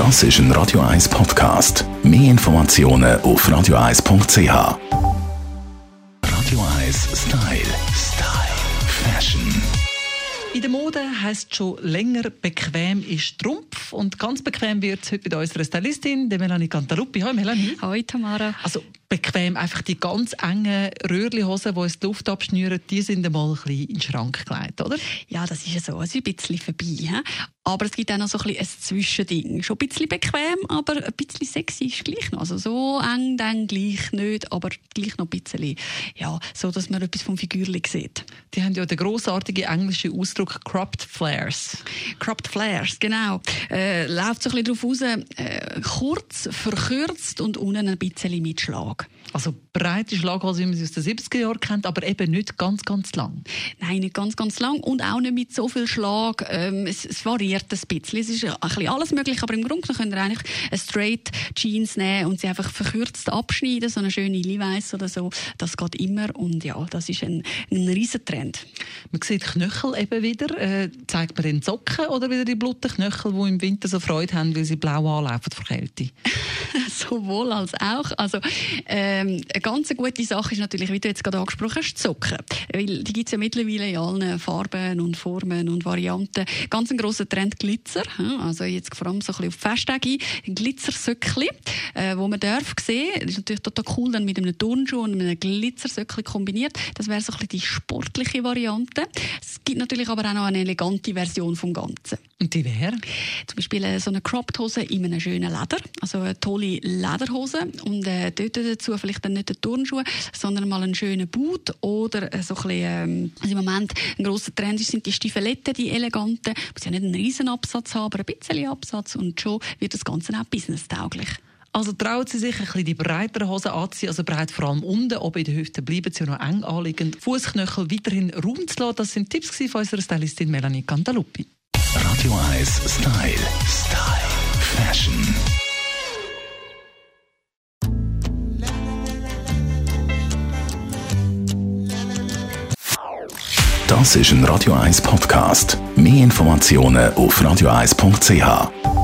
Das ist ein Radio 1 Podcast. Mehr Informationen auf radio1.ch. Radio 1 Style. Style. Fashion. In der Mode heisst schon länger, bequem ist Trumpf. Und ganz bequem wird es heute mit unserer Stylistin, der Melanie Cantaluppi. Hallo Melanie. Hallo Tamara. Also bequem, einfach die ganz engen Röhrlihosen, die uns die Luft abschnüren, die sind einmal ein bisschen in den Schrank gelegt, oder? Ja, das ist ja so. Es ist ein bisschen vorbei. Aber es gibt auch noch so ein, bisschen ein Zwischending. Schon ein bisschen bequem, aber ein bisschen sexy ist gleich noch. Also so eng dann gleich nicht, aber gleich noch ein bisschen, ja, so dass man etwas vom Figürchen sieht. Die haben ja den grossartigen englischen Ausdruck Cropped Flares. Cropped Flares, genau. Äh, läuft so ein bisschen darauf raus, äh, kurz, verkürzt und unten ein bisschen mit Schlag. Also breite Schlaghose, wie man sie aus den 70er Jahren kennt, aber eben nicht ganz, ganz lang. Nein, nicht ganz, ganz lang und auch nicht mit so viel Schlag. Ähm, es, es, variiert ein bisschen. Es ist ein bisschen alles möglich, aber im Grunde könnt ihr eigentlich eine straight Jeans nehmen und sie einfach verkürzt abschneiden, so eine schöne Levi's oder so. Das geht immer und ja, das ist ein, ein riesen Trend. Man sieht Knöchel eben wieder. Äh, zeigt man den Socken oder wieder die blutigen Knöchel, die im Winter so Freude haben, weil sie blau anlaufen vor Kälte? Sowohl als auch. Also, ähm, eine ganz gute Sache ist natürlich, wie du jetzt gerade angesprochen hast, die Socken. Weil die gibt es ja mittlerweile in allen Farben und Formen und Varianten. Ganz ein grosser Trend Glitzer. Also jetzt vor allem so ein bisschen auf Festtage. Glitzersöckli, äh, wo man darf sehen. Das ist natürlich total cool, dann mit einem Turnschuh und einem Glitzersöckli kombiniert. Das wäre so ein bisschen die sportliche Variante. Es gibt natürlich aber auch noch eine elegante Version vom Ganzen. Und die wäre? Zum Beispiel äh, so eine Cropped Hose in einem schönen Leder. Also eine tolle Lederhose. Und äh, dort dazu vielleicht dann nicht den Turnschuh, sondern mal einen schönen Boot oder äh, so ein bisschen, ähm, also im Moment ein grosser Trend sind die Stiefeletten, die eleganten. Muss ja nicht einen riesen Absatz haben, aber ein bisschen Absatz und schon wird das Ganze auch businesstauglich. Also trauen Sie sich ein bisschen die breiteren Hosen anziehen, also breit vor allem unten, aber in den Hüften bleiben sie noch eng anliegend. Fußknöchel weiterhin Raum zu lassen, das sind Tipps von unserer Stylistin Melanie Cantaluppi. Radio 1 Style. Style. Fashion. Das ist ein Radio 1 Podcast. Mehr Informationen auf radio1.ch.